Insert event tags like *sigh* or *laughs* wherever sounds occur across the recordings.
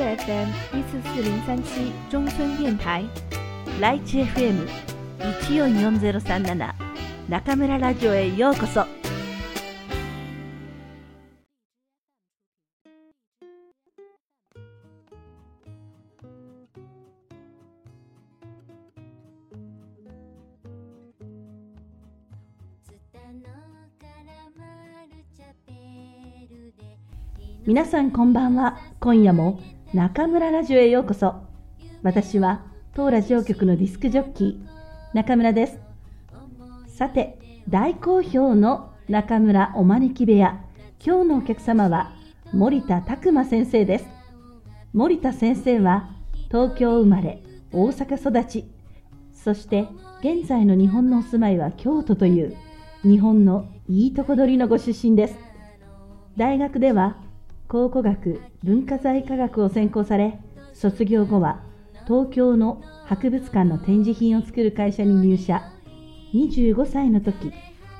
FM 一四四零三七中村電台ライチ FM 一四四ゼロ三七中村ラジオへようこそ。皆さんこんばんは。今夜も中村ラジオへようこそ。私は当ラジオ局のディスクジョッキー中村です。さて、大好評の中村お招き部屋。今日のお客様は森田拓馬先生です。森田先生は東京生まれ、大阪育ち、そして現在の日本のお住まいは京都という日本のいいとこ取りのご出身です。大学では考古学文化財科学を専攻され卒業後は東京の博物館の展示品を作る会社に入社。25歳の時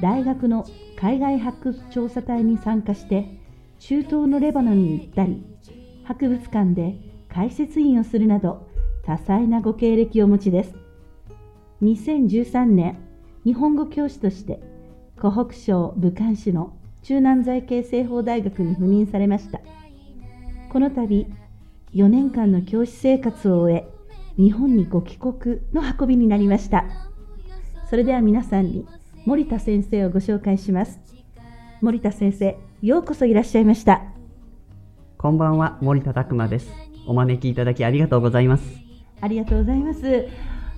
大学の海外発掘調査隊に参加して中東のレバノンに行ったり博物館で解説員をするなど多彩なご経歴をお持ちです。2013年日本語教師として湖北省武漢市の中南財系西方大学に赴任されました。この度4年間の教師生活を終え日本にご帰国の運びになりました。それでは皆さんに森田先生をご紹介します。森田先生ようこそいらっしゃいました。こんばんは森田拓馬です。お招きいただきありがとうございます。ありがとうございます。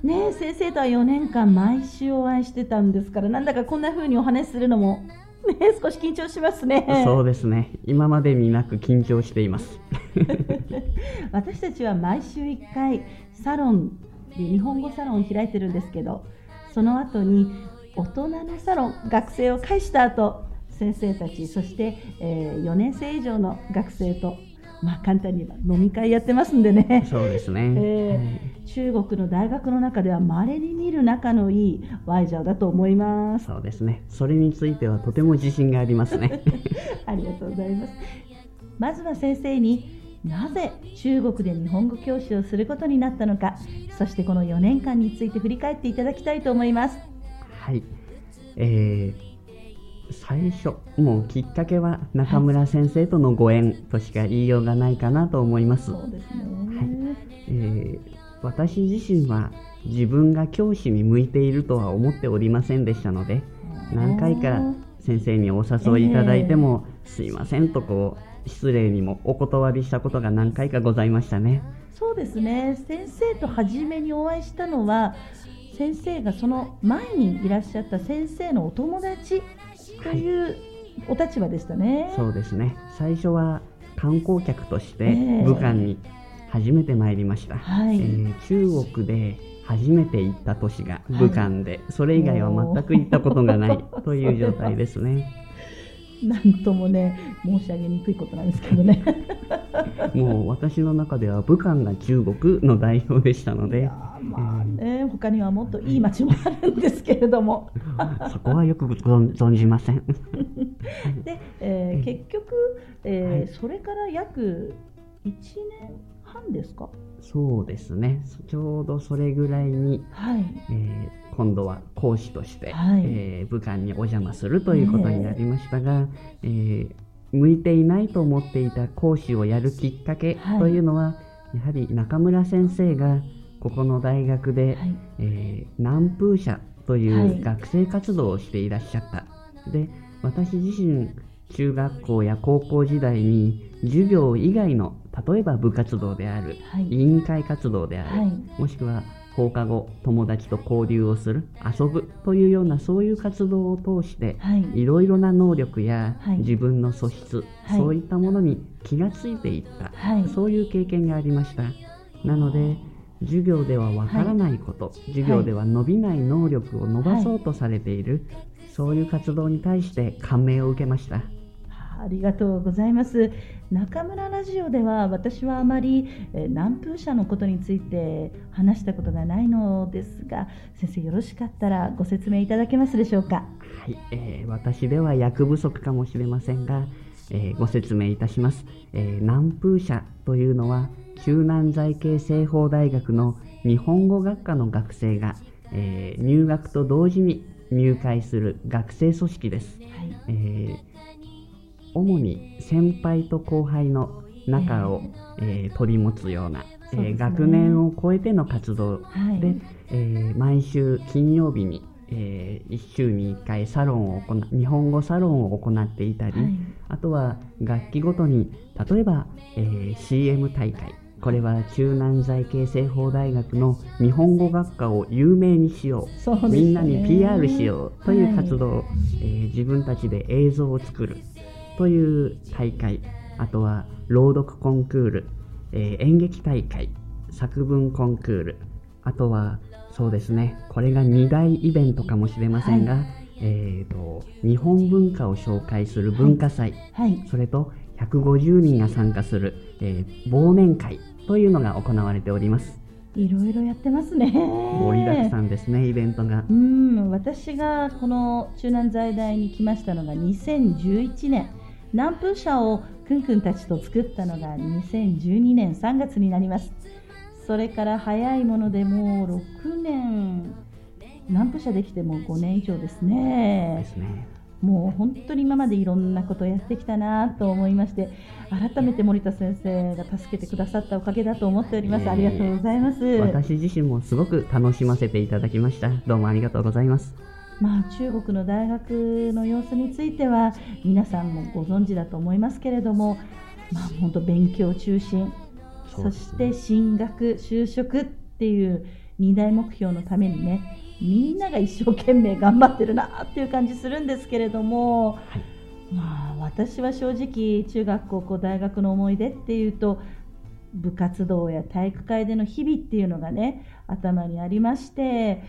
ね先生とは4年間毎週お会いしてたんですからなんだかこんな風にお話しするのもね、少し緊張しますね。そうですね。今までになく緊張しています。*laughs* 私たちは毎週1回サロンで日本語サロンを開いてるんですけど、その後に大人のサロン、学生を介した後、先生たち、そして、えー、4年生以上の学生とまあ、簡単に言えば飲み会やってますんでね。そうですね。えー、中国の大学の中では稀に見る仲のいいワイジャーだと思います。そうですね。それについてはとても自信がありますね。*laughs* ありがとうございます。まずは先生になぜ中国で日本語教師をすることになったのか、そしてこの4年間について振り返っていただきたいと思います。はい。えー最初もうきっかけは中村先生とのご縁としか言いようがないかなと思います。そうですね、はい。えー、私自身は自分が教師に向いているとは思っておりませんでしたので何回か先生にお誘いいただいても、えー、すいませんとこう失礼にもお断りしたことが何回かございましたね。そうですね。先生と初めにお会いしたのは先生がその前にいらっしゃった先生のお友達というお立場でしたね、はい、そうですね。最初は観光客として武漢に初めて参りました、はい、えー、中国で初めて行った都市が武漢で、はい、それ以外は全く行ったことがないという状態ですね。なんともね申し上げにくいことなんですけどね。もう私の中では武漢が中国の代表でしたので。まあね、えー、他にはもっといい街もあるんですけれども。そこはよく存じません。*laughs* で、えー、結局、えー、はい、それから約1年半ですか？そうですね。ちょうどそれぐらいに、はい。えー、今度は講師として、はい、えー、武漢にお邪魔するということになりましたが、え。ー、向いていないと思っていた講師をやるきっかけというのは、はい、やはり中村先生がここの大学で、はい、えー、南風社という学生活動をしていらっしゃった。はい、で私自身中学校や高校時代に授業以外の例えば部活動である、はい、委員会活動である、もしくは放課後友達と交流をする遊ぶというようなそういう活動を通して、はい、いろいろな能力や、自分の素質、そういったものに気がついていった、そういう経験がありました。なので授業ではわからないこと、はい、授業では伸びない能力を伸ばそうとされている、はい、そういう活動に対して感銘を受けました。ありがとうございます。中村ラジオでは私はあまり、え南風社のことについて話したことがないのですが、先生よろしかったらご説明いただけますでしょうか？はい、えー、私では役不足かもしれませんが、えー、ご説明いたします、えー、南風社というのは中南財系西方大学の日本語学科の学生が、えー、入学と同時に入会する学生組織です、はい、えー、主に先輩と後輩の仲を、えー、取り持つような、えー、学年を超えての活動で、はい、えー、毎週金曜日に、えー、1週に1回サロンを行日本語サロンを行っていたり、はい、あとは楽器ごとに例えば、えー、CM 大会。これは中南財系西方大学の日本語学科を有名にしよう、ね、みんなに PR しようという活動、はい、えー、自分たちで映像を作るという大会あとは朗読コンクール、えー、演劇大会作文コンクールあとはそうですねこれが2大イベントかもしれませんが、はい、えーと、日本文化を紹介する文化祭、はい、それと150人が参加する、えー、忘年会というのが行われております。いろいろやってますね。盛りだくさんですね、イベントが。うん、私がこの中南財大に来ましたのが2011年。南風社をくんくんたちと作ったのが2012年3月になります。それから早いものでもう6年、南風社できても5年以上ですね。ですね。もう本当に今までいろんなことをやってきたなと思いまして改めて森田先生が助けてくださったおかげだと思っております、えー、ありがとうございます私自身もすごく楽しませていただきましたどうもありがとうございますまあ、中国の大学の様子については皆さんもご存知だと思いますけれども、まあ、本当勉強中心。そ,、して進学就職っていう2大目標のためにねみんなが一生懸命頑張ってるなっていう感じするんですけれども、はい、まあ、私は正直中学高校大学の思い出っていうと部活動や体育会での日々っていうのがね頭にありまして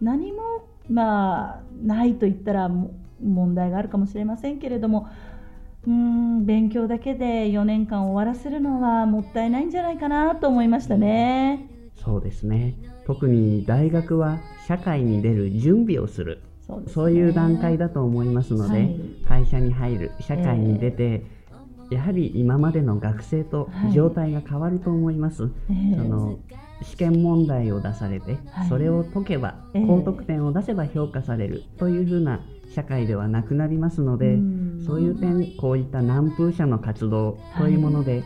何もまあないと言ったら問題があるかもしれませんけれどもうん勉強だけで4年間終わらせるのはもったいないんじゃないかなと思いましたね。そうですね。特に大学は社会に出る準備をする。そう、ね,、いう段階だと思いますので、はい、会社に入る社会に出て、えー、やはり今までの学生と状態が変わると思います。はいその試験問題を出されて、はい、それを解けば、高得点を出せば評価されるというふうな社会ではなくなりますので、そういう点こういった南風社の活動とい。うもので、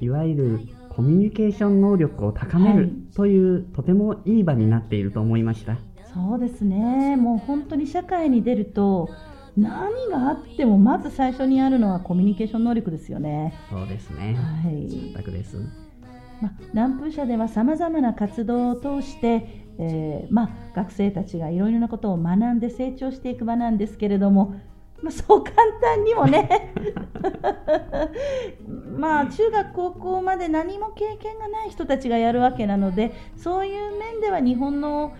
いわゆるコミュニケーション能力を高めるという、はい、とてもいい場になっていると思いました。そうですね。もう本当に社会に出ると何があってもまず最初にあるのはコミュニケーション能力ですよね。そうですね。はい。全くですまあ、南風社ではさまざまな活動を通して、えーまあ、学生たちがいろいろなことを学んで成長していく場なんですけれどもまあ、そう簡単にもね *laughs* まあ中学高校まで何も経験がない人たちがやるわけなのでそういう面では日本の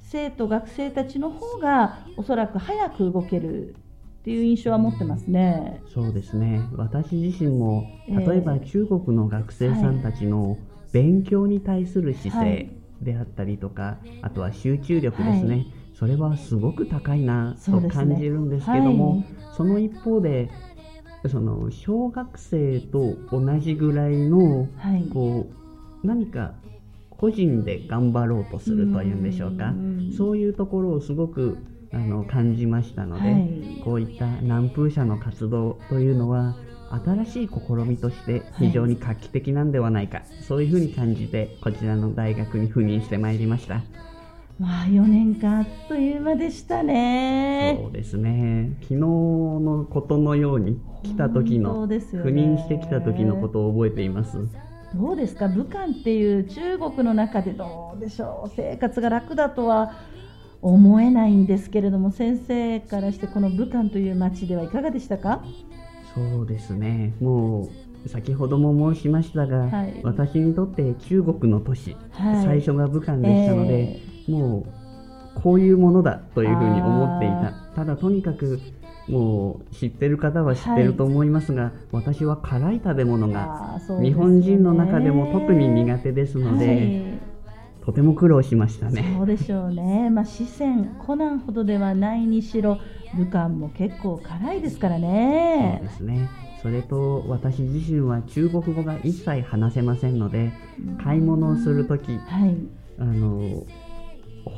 生徒学生たちの方がおそらく早く動けるっていう印象は持ってますね。そうですね。私自身も例えば中国の学生さんたちの勉強に対する姿勢であったりとか、はい、あとは集中力ですね、はい。それはすごく高いなと感じるんですけども、ねはい、その一方でその小学生と同じぐらいの、はい、こう何か個人で頑張ろうとするというんでしょうか。そういうところをすごくあの感じましたので、はい、こういった南風社の活動というのは新しい試みとして非常に画期的なんではないか、はい、そういうふうに感じてこちらの大学に赴任してまいりました。まあ4年間あっという間でしたね。そうですね。昨日のことのように来た時の、ね、赴任してきた時のことを覚えています。どうですか？武漢っていう中国の中でどうでしょう？生活が楽だとは思えないんですけれども先生からしてこの武漢という町ではいかがでしたか？そうですね。もう先ほども申しましたが、はい、私にとって中国の都市、はい、最初が武漢でしたので、えーもうこういうものだというふうに思っていた。ただとにかくもう知ってる方は知ってると思いますが、はい、私は辛い食べ物が日本人の中でも特に苦手ですので、はい、とても苦労しましたね。そうでしょうね。まあ四川コナンほどではないにしろ武漢も結構辛いですからね。そうですね。それと私自身は中国語が一切話せませんので買い物をする時、はい、あの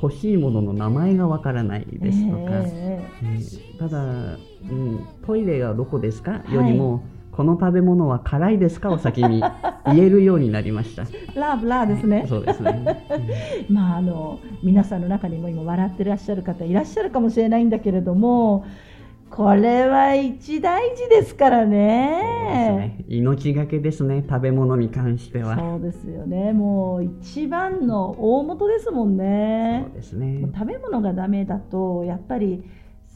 欲しいものの名前がわからないですとか、えー、ただ、うん、トイレがどこですか？よりも、はい、この食べ物は辛いですかを先に言えるようになりました。ラブラですね。そうですね。*laughs* まああの皆さんの中にも今笑ってらっしゃる方いらっしゃるかもしれないんだけれども、これは一大事ですからね。ね命がけですね、食べ物に関しては。そうですよね。もう一番の大元ですもんね。そうですね。食べ物がダメだと、やっぱり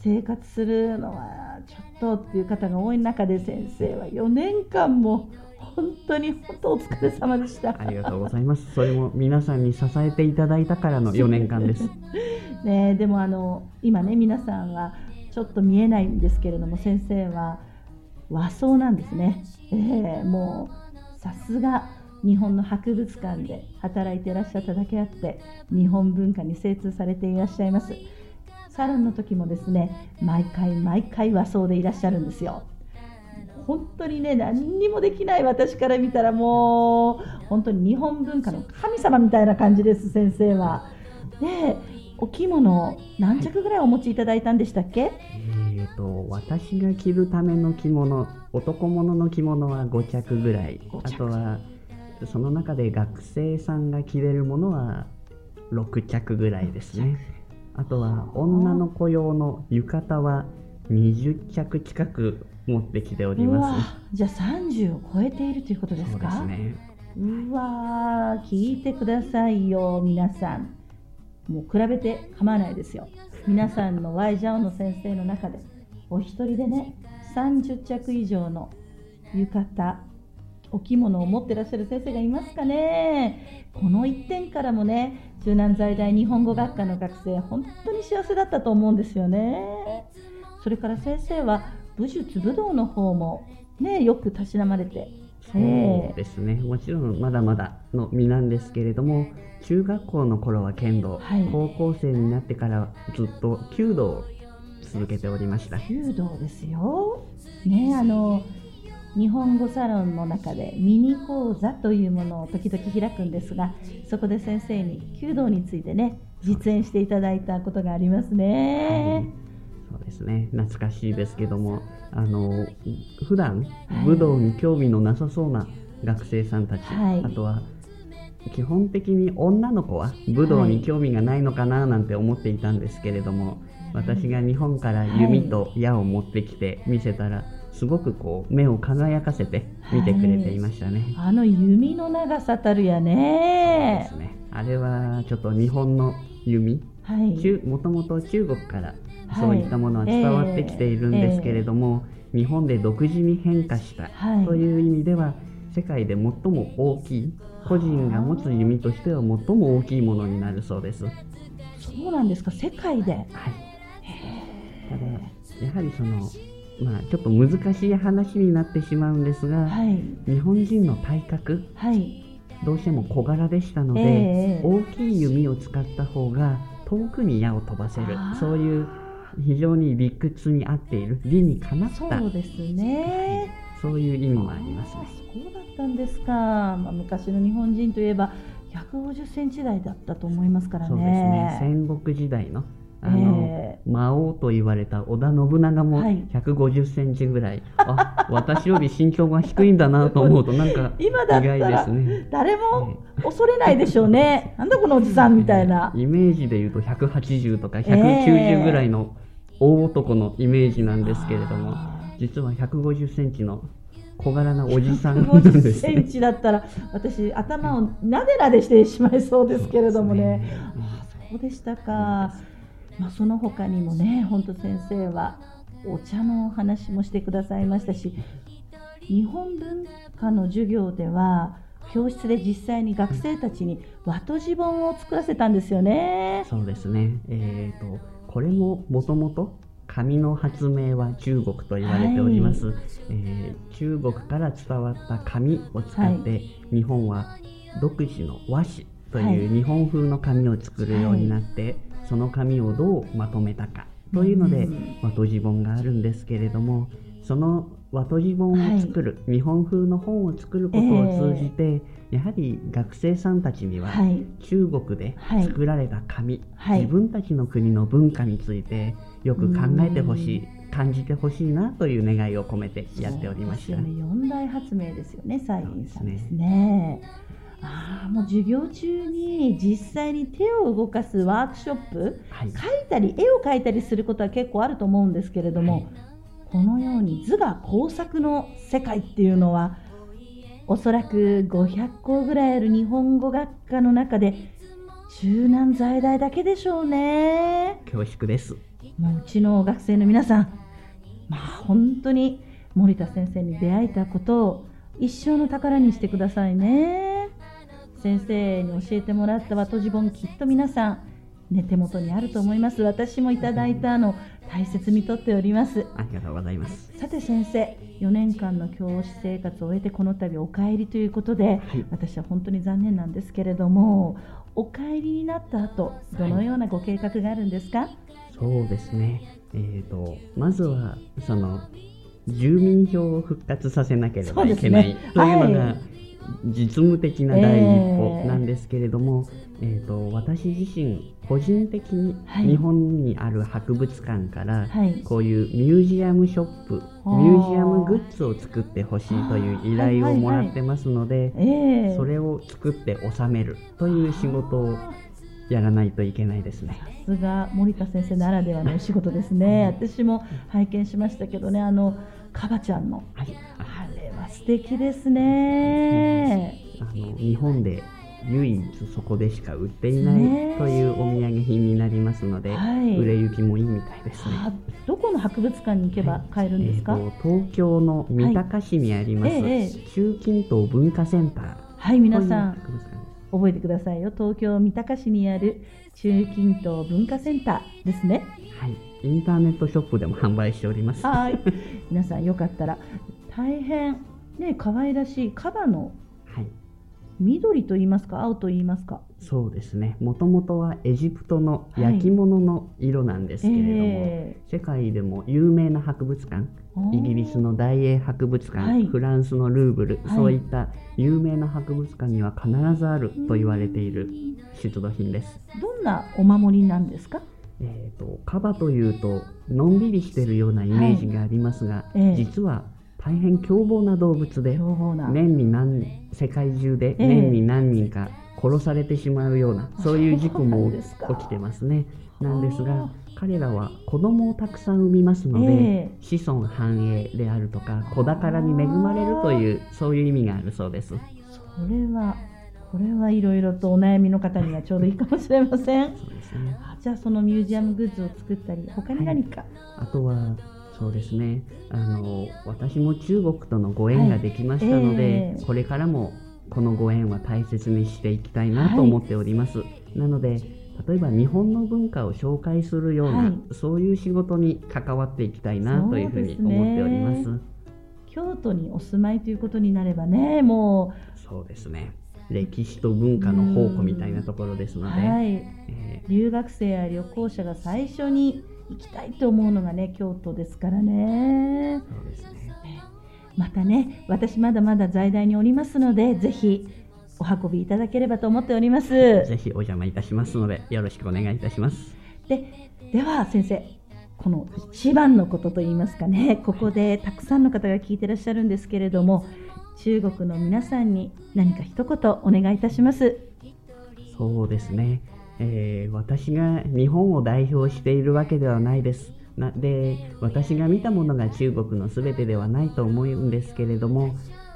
生活するのはちょっとっていう方が多い中で、先生は4年間も本当に本当お疲れ様でした。ありがとうございます。それも皆さんに支えていただいたからの4年間です。*laughs* ね、でもあの今ね皆さんはちょっと見えないんですけれども先生は和装なんですね、えー、もうさすが日本の博物館で働いていらっしゃっただけあって日本文化に精通されていらっしゃいますサロンの時もですね毎回毎回和装でいらっしゃるんですよ。本当にね何にもできない私から見たらもう本当に日本文化の神様みたいな感じです先生は。でお着物何着ぐらいお持ちいただいたんでしたっけ、えーと、私が着るための着物男物の着物は5着ぐらい。あとはその中で学生さんが着れるものは6着ぐらいですねあとは女の子用の浴衣は20着近く持ってきております。じゃあ30を超えているということですか？そうですね。うわ聞いてくださいよ皆さん。もう比べて構わないですよ。皆さんのワイジャオの先生の中でお一人でね30着以上の浴衣お着物を持ってらっしゃる先生がいますかね。この1点からもね中南在大日本語学科の学生本当に幸せだったと思うんですよね。それから先生は武術武道の方もねよくたしなまれて。そうですね、もちろんまだまだの身なんですけれども中学校の頃は剣道、はい、高校生になってからずっと弓道を続けておりました。弓道ですよ。ねあの日本語サロンの中でミニ講座というものを時々開くんですがそこで先生に弓道についてね実演していただいたことがありますね、はい。そうですね。懐かしいですけどもあの普段武道に興味のなさそうな学生さんたち、はい、あとは基本的に女の子は武道に興味がないのかななんて思っていたんですけれども、はい、私が日本から弓と矢を持ってきて見せたら、すごくこう目を輝かせて見てくれていましたね、はい、あの弓の長さたるやね。そうですね。あれはちょっと日本の弓。もともと中国からそういったものは伝わってきているんですけれども、日本で独自に変化したという意味では、世界で最も大きい個人が持つ弓としては最も大きいものになるそうです。そうなんですか？世界で、はい、ただやはりそのまあ、ちょっと難しい話になってしまうんですが、はい、日本人の体格、はい、どうしても小柄でしたので、えー、大きい弓を使った方が遠くに矢を飛ばせる。そういう非常に理屈に合っている理にかなった。そうですね、そういう意味もありますね。そうだったんですか、まあ、昔の日本人といえば150センチ台だったと思いますからね。そうですね。戦国時代のあの、えー、魔王と言われた織田信長も150センチぐらい、はい、あ私より身長が低いんだなと思うとなんか *laughs* 意外ですね。誰も恐れないでしょうね、*laughs* なんだこのおじさんみたいな、イメージでいうと180とか190ぐらいの大男のイメージなんですけれども、実は150センチの小柄なおじさんなんです、ね、センチだったら私頭をなでなでしてしまいそうですけれどもね、ね。あそうでしたか。まあ、その他にもね本当先生はお茶のお話もしてくださいましたし日本文化の授業では教室で実際に学生たちに和とじ本を作らせたんですよね。そうですね、えーと、これももともと紙の発明は中国と言われております、はい、えー、中国から伝わった紙を使って、はい、日本は独自の和紙という日本風の紙を作るようになって、はいその紙をどうまとめたかというので、まあ、閉じ本があるんですけれどもその和とじ本を作る、はい、日本風の本を作ることを通じて、えー、やはり学生さんたちには、中国で作られた紙、はい、自分たちの国の文化についてよく考えてほしい感じてほしいなという願いを込めてやっておりました、ね、四大発明ですよね西院さんですね。ああもう授業中に実際に手を動かすワークショップ、はい、描いたり絵を描いたりすることは結構あると思うんですけれども、はい、このように図画工作の世界っていうのはおそらく500校ぐらいある日本語学科の中で中南在大だけでしょうね。恐縮です。もううちの学生の皆さんまあ本当に森田先生に出会えたことを一生の宝にしてくださいね先生に教えてもらったワトジボンきっと皆さんね手元にあると思います。私もいただいたの大切にとっております。ありがとうございます。さて先生4年間の教師生活を終えてこの度お帰りということで、はい、私は本当に残念なんですけれどもお帰りになった後どのようなご計画があるんですか、はい、そうですね。えーと、まずはその住民票を復活させなければいけない、ね、というのが、実務的な第一歩なんですけれども、えー、えーと私自身個人的に日本にある博物館からこういうミュージアムショップ、ミュージアムグッズを作ってほしいという依頼をもらってますので、それを作って収めるという仕事をやらないといけないですね。さすが森田先生ならではのお仕事ですね。私も拝見しましたけどね、あのカバちゃんの、はい、素敵ですね。あの日本で唯一そこでしか売っていないというお土産品になりますので、はい、売れ行きもいいみたいですね。どこの博物館に行けば買えるんですか、はいえー、東京の三鷹市にあります、はい、中近東文化センター。はい皆さん覚えてくださいよ。東京三鷹市にある中近東文化センターですね。はい。インターネットショップでも販売しております。はい。皆さんよかったら大変ね可愛らしいカバの緑と言いますか青と言いますか。そうですね。もともとはエジプトの焼き物の色なんですけれども、はいえ。ー、世界でも有名な博物館イギリスの大英博物館、はい、フランスのルーブル、はい、そういった有名な博物館には必ずあると言われている出土品です。どんなお守りなんですか？えーと、カバというとのんびりしているようなイメージがありますが、えー、実は大変凶暴な動物で年に何世界中で年に何人か殺されてしまうような、えー、そういう事故も起きてますね。なんですが彼らは子供をたくさん産みますので、えー、子孫繁栄であるとか子宝に恵まれるというそういう意味があるそうです。それはこれはいろいろとお悩みの方にはちょうどいいかもしれません。そうですね。じゃあそのミュージアムグッズを作ったり他に何か、はい、あとはそうですね。あの私も中国とのご縁ができましたので、はいえー、これからもこのご縁は大切にしていきたいなと思っております、はい、なので例えば日本の文化を紹介するような、はい、そういう仕事に関わっていきたいなというふうに思っております、ね、京都にお住まいということになればねもう。そうですね。歴史と文化の宝庫みたいなところですので、はい。えー、留学生や旅行者が最初に行きたいと思うのがね京都ですからね。そうですねまたね私まだまだ在大におりますのでぜひお運びいただければと思っております。ぜひお邪魔いたしますのでよろしくお願いいたします。ででは先生この一番のことといいますかねここでたくさんの方が聞いてらっしゃるんですけれども中国の皆さんに何か一言お願いいたします。そうですねえー、私が日本を代表しているわけではないです。なで私が見たものが中国の全てではないと思うんですけれども、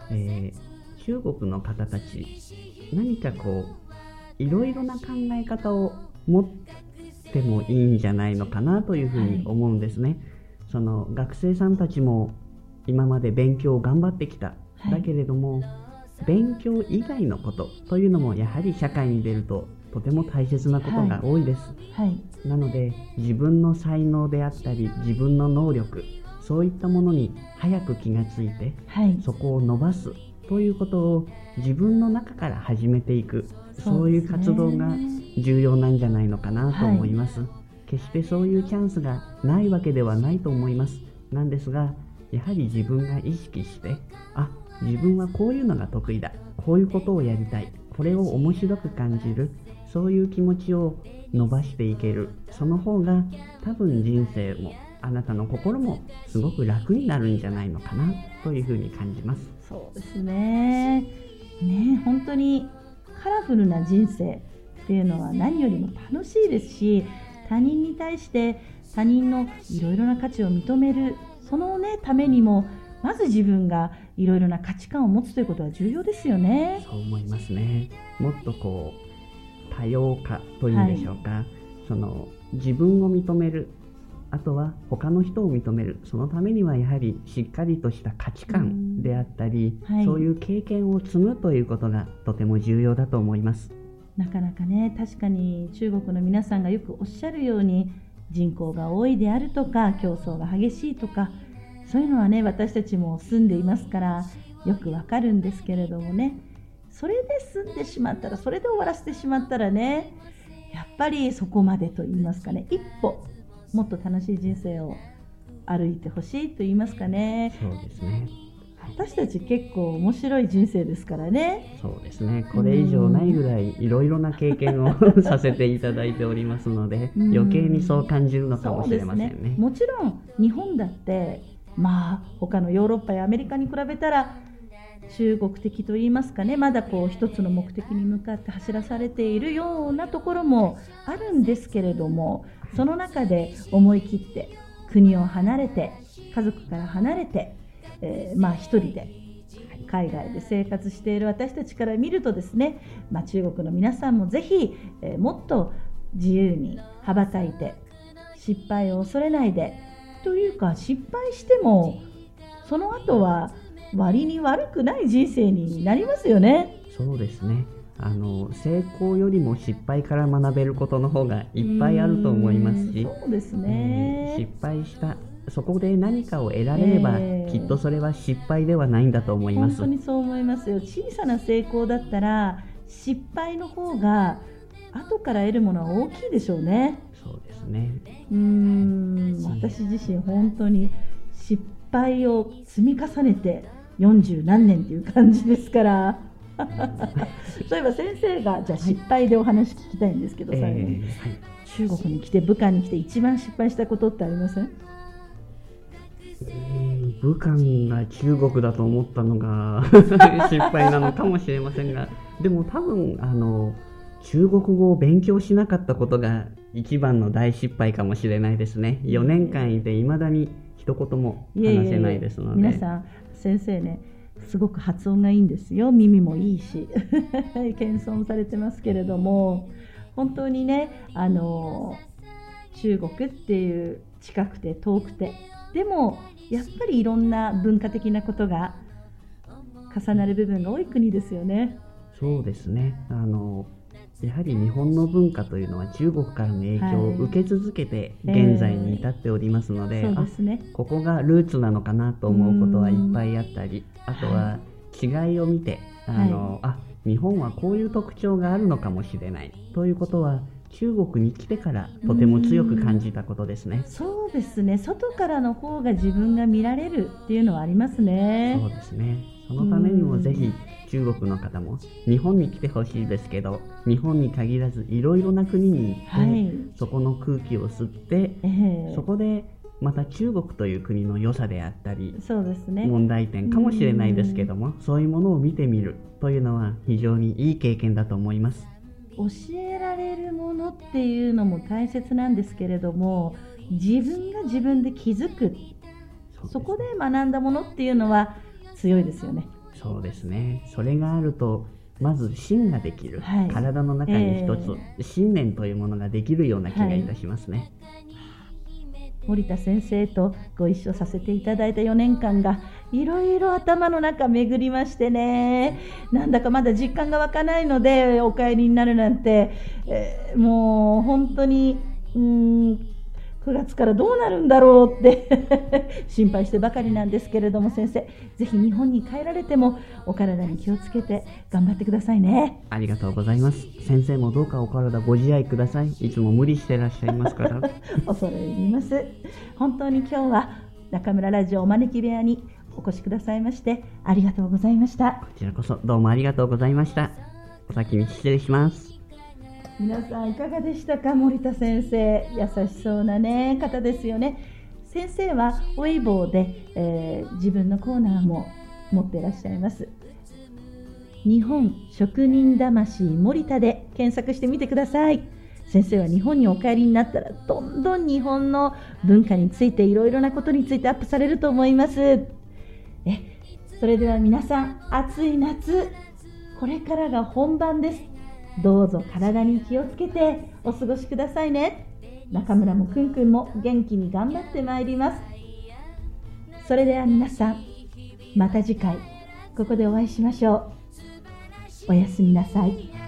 えー、中国の方たち何かこういろいろな考え方を持ってもいいんじゃないのかなというふうに思うんですね。はい、その学生さんたちも今まで勉強を頑張ってきた、はい、だけれども勉強以外のことというのもやはり社会に出るととても大切なことが多いです、はい。はい、なので自分の才能であったり自分の能力そういったものに早く気がついて、はい、そこを伸ばすということを自分の中から始めていくそういう活動が重要なんじゃないのかなと思います、決してそういうチャンスがないわけではないと思います。なんですがやはり自分が意識してあ自分はこういうのが得意だこういうことをやりたいこれを面白く感じるそういう気持ちを伸ばしていける。その方が多分人生もあなたの心もすごく楽になるんじゃないのかなというふうに感じます。そうですね。ね本当にカラフルな人生っていうのは何よりも楽しいですし他人に対して他人のいろいろな価値を認めるその、ね、ためにもまず自分がいろいろな価値観を持つということは重要ですよね。そう思いますね。もっとこう多様化というんでしょうか、はい、その自分を認める。あとは他の人を認める。そのためにはやはりしっかりとした価値観であったり、はい、そういう経験を積むということがとても重要だと思います。なかなかね確かに中国の皆さんがよくおっしゃるように人口が多いであるとか競争が激しいとかそういうのはね私たちも住んでいますからよくわかるんですけれどもねそれで住んでしまったらそれで終わらせてしまったらねやっぱりそこまでと言いますかね一歩もっと楽しい人生を歩いてほしいと言いますかね。そうですね私たち結構面白い人生ですからね。そうですね。これ以上ないぐらいいろいろな経験を *laughs* させていただいておりますので、余計にそう感じるのかもしれませんね。ねもちろん日本だってまあ他のヨーロッパやアメリカに比べたら中国的といいますかねまだこう一つの目的に向かって走らされているようなところもあるんですけれどもその中で思い切って国を離れて家族から離れて、えー、まあ一人で海外で生活している私たちから見るとですね、まあ、中国の皆さんもぜひ、えー、もっと自由に羽ばたいて失敗を恐れないでというか失敗してもその後は割に悪くない人生になりますよね。そうですね。あの成功よりも失敗から学べることの方がいっぱいあると思いますし。そうですね、失敗したそこで何かを得られれば、えー、きっとそれは失敗ではないんだと思います。本当にそう思いますよ。小さな成功だったら失敗の方が後から得るものは大きいでしょうね。そうですね。うん。私自身本当に失敗を積み重ねて40何年っていう感じですから。*laughs* そういえば先生がじゃあ失敗でお話聞きたいんですけど、最後に、えーはい、中国に来て武漢に来て一番失敗したことってありません武漢が中国だと思ったのが *laughs* 失敗なのかもしれませんが。でも多分あの中国語を勉強しなかったことが一番の大失敗かもしれないですね。4年間いていまだに一言も話せないですので。皆さん先生ねすごく発音がいいんですよ。耳もいいし。*laughs* 謙遜されてますけれども。本当にねあの中国っていう近くて遠くて。でもやっぱりいろんな文化的なことが重なる部分が多い国ですよね。そうですね。あのやはり日本の文化というのは中国からの影響を受け続けて現在に至っておりますのではいえーね、ここがルーツなのかなと思うことはいっぱいあったりあとは違いを見て、あの、はい、あ日本はこういう特徴があるのかもしれないということは中国に来てからとても強く感じたことですね。そうですね。外からの方が自分が見られるっていうのはありますね。そうですね。そのためにもぜひ中国の方も日本に来てほしいですけど、日本に限らずいろいろな国に行って、はい、そこの空気を吸って、えー、そこでまた中国という国の良さであったりそうです、ね、問題点かもしれないですけどもそういうものを見てみるというのは非常にいい経験だと思います。教えられるものっていうのも大切なんですけれども自分が自分で気づく。そこで学んだものっていうのは強いですよねそうですね。それがあるとまず芯ができる、はい、体の中に一つ、えー、信念というものができるような気がいたしますね、はい。森田先生とご一緒させていただいた4年間がいろいろ頭の中巡りましてね。なんだかまだ実感が湧かないのでお帰りになるなんて、えー、もう本当にうん9月からどうなるんだろうって *laughs* 心配してばかりなんですけれども先生。ぜひ日本に帰られてもお体に気をつけて頑張ってくださいね。ありがとうございます。先生もどうかお体ご自愛ください。いつも無理してらっしゃいますから。*laughs* 恐れ入ります。本当に今日は中村ラジオお招き部屋にお越しくださいましてありがとうございました。こちらこそどうもありがとうございました。お先に失礼します皆さんいかがでしたか森田先生？優しそうなね方ですよね。先生はウェイボーで、えー、自分のコーナーも持っていらっしゃいます。日本職人魂森田で検索してみてください。先生は日本にお帰りになったらどんどん日本の文化についていろいろなことについてアップされると思います。えそれでは皆さん暑い夏これからが本番です。どうぞ体に気をつけてお過ごしくださいね。中村もくんくんも元気に頑張ってまいります。それでは皆さんまた次回ここでお会いしましょう。おやすみなさい。